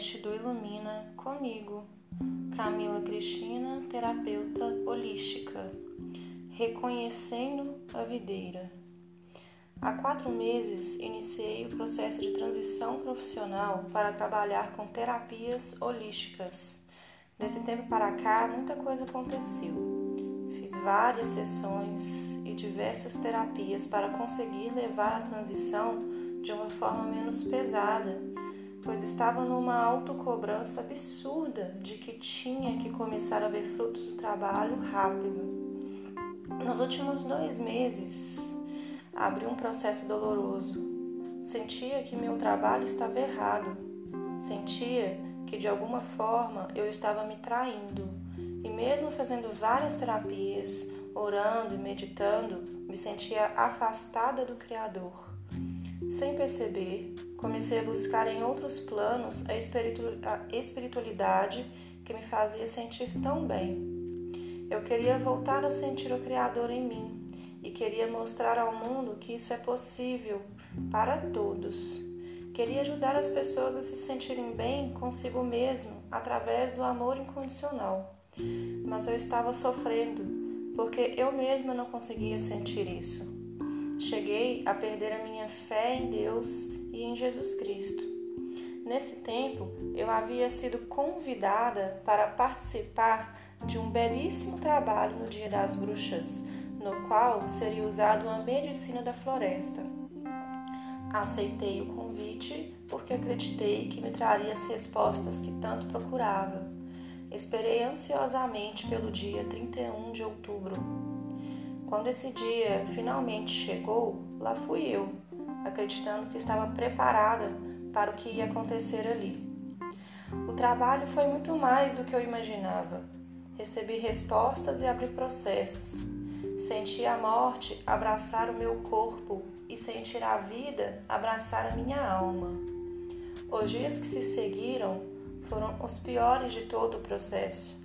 podcast do Ilumina comigo, Camila Cristina, terapeuta holística, reconhecendo a videira. Há quatro meses iniciei o processo de transição profissional para trabalhar com terapias holísticas. Desse tempo para cá, muita coisa aconteceu. Fiz várias sessões e diversas terapias para conseguir levar a transição de uma forma menos pesada pois estava numa autocobrança absurda de que tinha que começar a ver frutos do trabalho rápido. Nos últimos dois meses, abri um processo doloroso. Sentia que meu trabalho estava errado. Sentia que de alguma forma eu estava me traindo. E mesmo fazendo várias terapias, orando e meditando, me sentia afastada do Criador. Sem perceber, comecei a buscar em outros planos a espiritualidade que me fazia sentir tão bem. Eu queria voltar a sentir o Criador em mim e queria mostrar ao mundo que isso é possível para todos. Queria ajudar as pessoas a se sentirem bem consigo mesmo através do amor incondicional. Mas eu estava sofrendo porque eu mesma não conseguia sentir isso. Cheguei a perder a minha fé em Deus e em Jesus Cristo. Nesse tempo, eu havia sido convidada para participar de um belíssimo trabalho no Dia das Bruxas, no qual seria usado uma medicina da floresta. Aceitei o convite porque acreditei que me traria as respostas que tanto procurava. Esperei ansiosamente pelo dia 31 de outubro quando esse dia finalmente chegou, lá fui eu, acreditando que estava preparada para o que ia acontecer ali. O trabalho foi muito mais do que eu imaginava. Recebi respostas e abri processos. Senti a morte abraçar o meu corpo e sentir a vida abraçar a minha alma. Os dias que se seguiram foram os piores de todo o processo.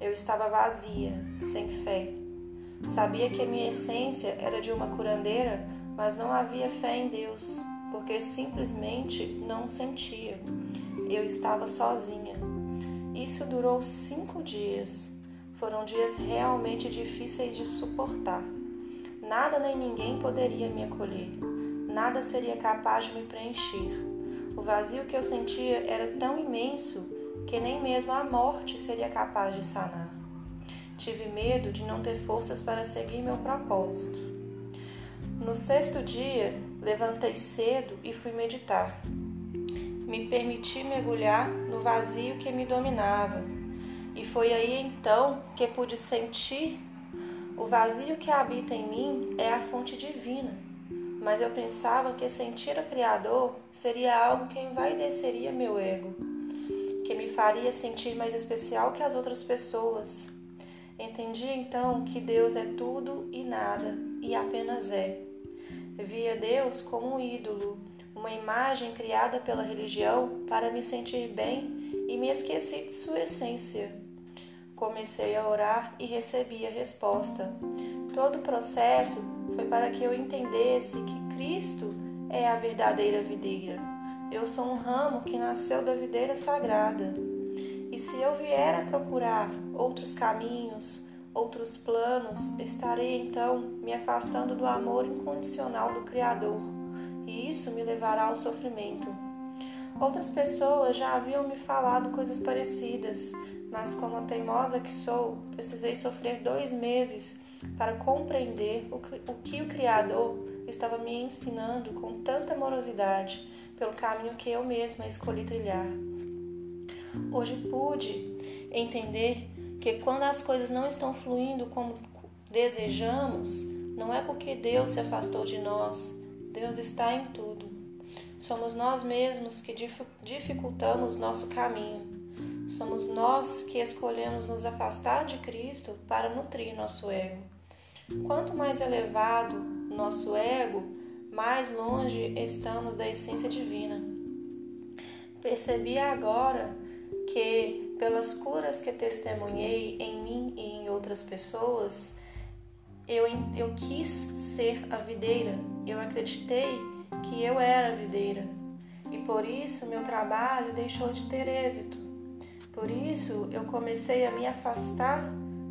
Eu estava vazia, sem fé, Sabia que a minha essência era de uma curandeira, mas não havia fé em Deus, porque simplesmente não sentia. Eu estava sozinha. Isso durou cinco dias. Foram dias realmente difíceis de suportar. Nada nem ninguém poderia me acolher. Nada seria capaz de me preencher. O vazio que eu sentia era tão imenso que nem mesmo a morte seria capaz de sanar. Tive medo de não ter forças para seguir meu propósito. No sexto dia, levantei cedo e fui meditar. Me permiti mergulhar no vazio que me dominava, e foi aí então que pude sentir o vazio que habita em mim é a fonte divina. Mas eu pensava que sentir o Criador seria algo que envaideceria meu ego, que me faria sentir mais especial que as outras pessoas, Entendi então que Deus é tudo e nada, e apenas é. Via Deus como um ídolo, uma imagem criada pela religião para me sentir bem e me esqueci de sua essência. Comecei a orar e recebi a resposta. Todo o processo foi para que eu entendesse que Cristo é a verdadeira videira. Eu sou um ramo que nasceu da videira sagrada. Se eu vier a procurar outros caminhos, outros planos, estarei então me afastando do amor incondicional do Criador, e isso me levará ao sofrimento. Outras pessoas já haviam me falado coisas parecidas, mas como a teimosa que sou, precisei sofrer dois meses para compreender o que o, que o Criador estava me ensinando com tanta amorosidade pelo caminho que eu mesma escolhi trilhar. Hoje pude entender que quando as coisas não estão fluindo como desejamos, não é porque Deus se afastou de nós, Deus está em tudo. Somos nós mesmos que dificultamos nosso caminho. Somos nós que escolhemos nos afastar de Cristo para nutrir nosso ego. Quanto mais elevado nosso ego, mais longe estamos da essência divina. Percebi agora que, pelas curas que testemunhei em mim e em outras pessoas, eu, eu quis ser a videira, eu acreditei que eu era a videira. e por isso meu trabalho deixou de ter êxito. Por isso eu comecei a me afastar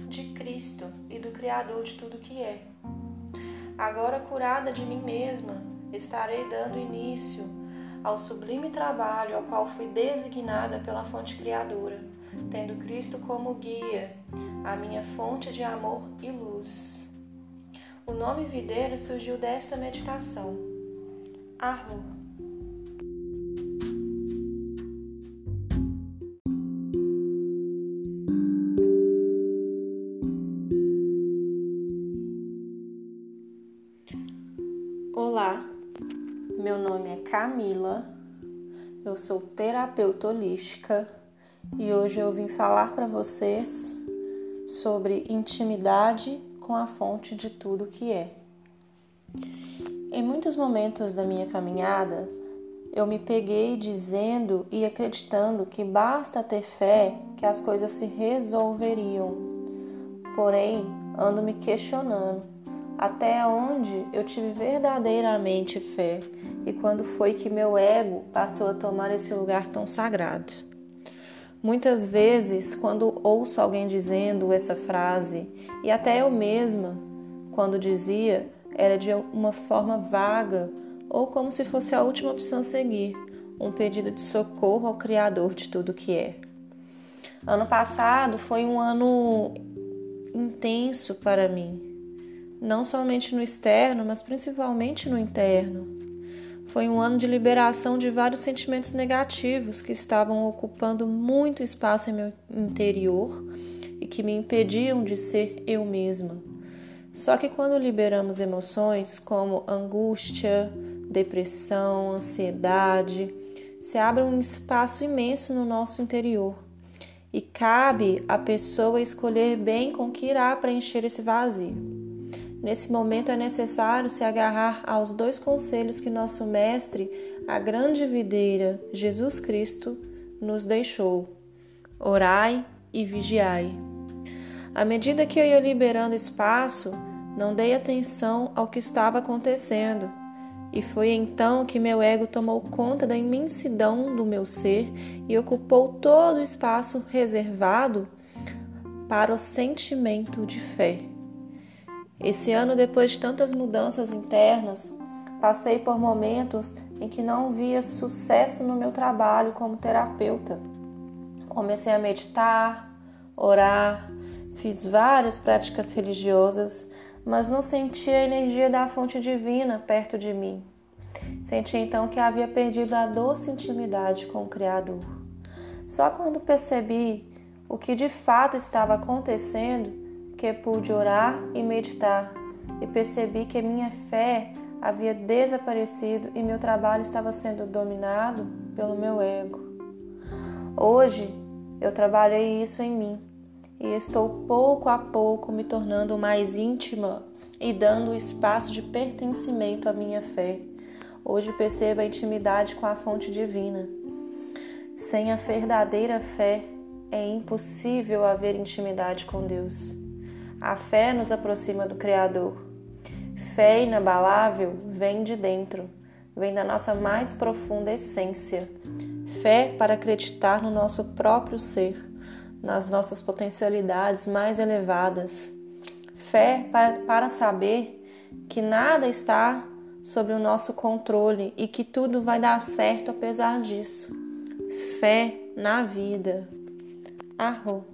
de Cristo e do Criador de tudo que é. Agora curada de mim mesma, estarei dando início ao sublime trabalho ao qual fui designada pela fonte criadora, tendo Cristo como guia, a minha fonte de amor e luz. O nome videira surgiu desta meditação. Arro. Olá, meu nome é Camila, eu sou terapeuta holística e hoje eu vim falar para vocês sobre intimidade com a fonte de tudo que é. Em muitos momentos da minha caminhada, eu me peguei dizendo e acreditando que basta ter fé que as coisas se resolveriam. Porém, ando me questionando até onde eu tive verdadeiramente fé e quando foi que meu ego passou a tomar esse lugar tão sagrado. Muitas vezes, quando ouço alguém dizendo essa frase, e até eu mesma, quando dizia, era de uma forma vaga ou como se fosse a última opção a seguir, um pedido de socorro ao Criador de tudo que é. Ano passado foi um ano intenso para mim, não somente no externo, mas principalmente no interno. Foi um ano de liberação de vários sentimentos negativos que estavam ocupando muito espaço em meu interior e que me impediam de ser eu mesma. Só que quando liberamos emoções como angústia, depressão, ansiedade, se abre um espaço imenso no nosso interior. E cabe à pessoa escolher bem com que irá preencher esse vazio. Nesse momento é necessário se agarrar aos dois conselhos que nosso Mestre, a grande videira, Jesus Cristo, nos deixou: orai e vigiai. À medida que eu ia liberando espaço, não dei atenção ao que estava acontecendo, e foi então que meu ego tomou conta da imensidão do meu ser e ocupou todo o espaço reservado para o sentimento de fé. Esse ano, depois de tantas mudanças internas, passei por momentos em que não via sucesso no meu trabalho como terapeuta. Comecei a meditar, orar, fiz várias práticas religiosas, mas não sentia a energia da fonte divina perto de mim. Senti então que havia perdido a doce intimidade com o Criador. Só quando percebi o que de fato estava acontecendo que pude orar e meditar e percebi que minha fé havia desaparecido e meu trabalho estava sendo dominado pelo meu ego. Hoje eu trabalhei isso em mim e estou pouco a pouco me tornando mais íntima e dando espaço de pertencimento à minha fé. Hoje percebo a intimidade com a fonte divina. Sem a verdadeira fé é impossível haver intimidade com Deus. A fé nos aproxima do Criador. Fé inabalável vem de dentro, vem da nossa mais profunda essência. Fé para acreditar no nosso próprio ser, nas nossas potencialidades mais elevadas. Fé para saber que nada está sob o nosso controle e que tudo vai dar certo apesar disso. Fé na vida. Arro.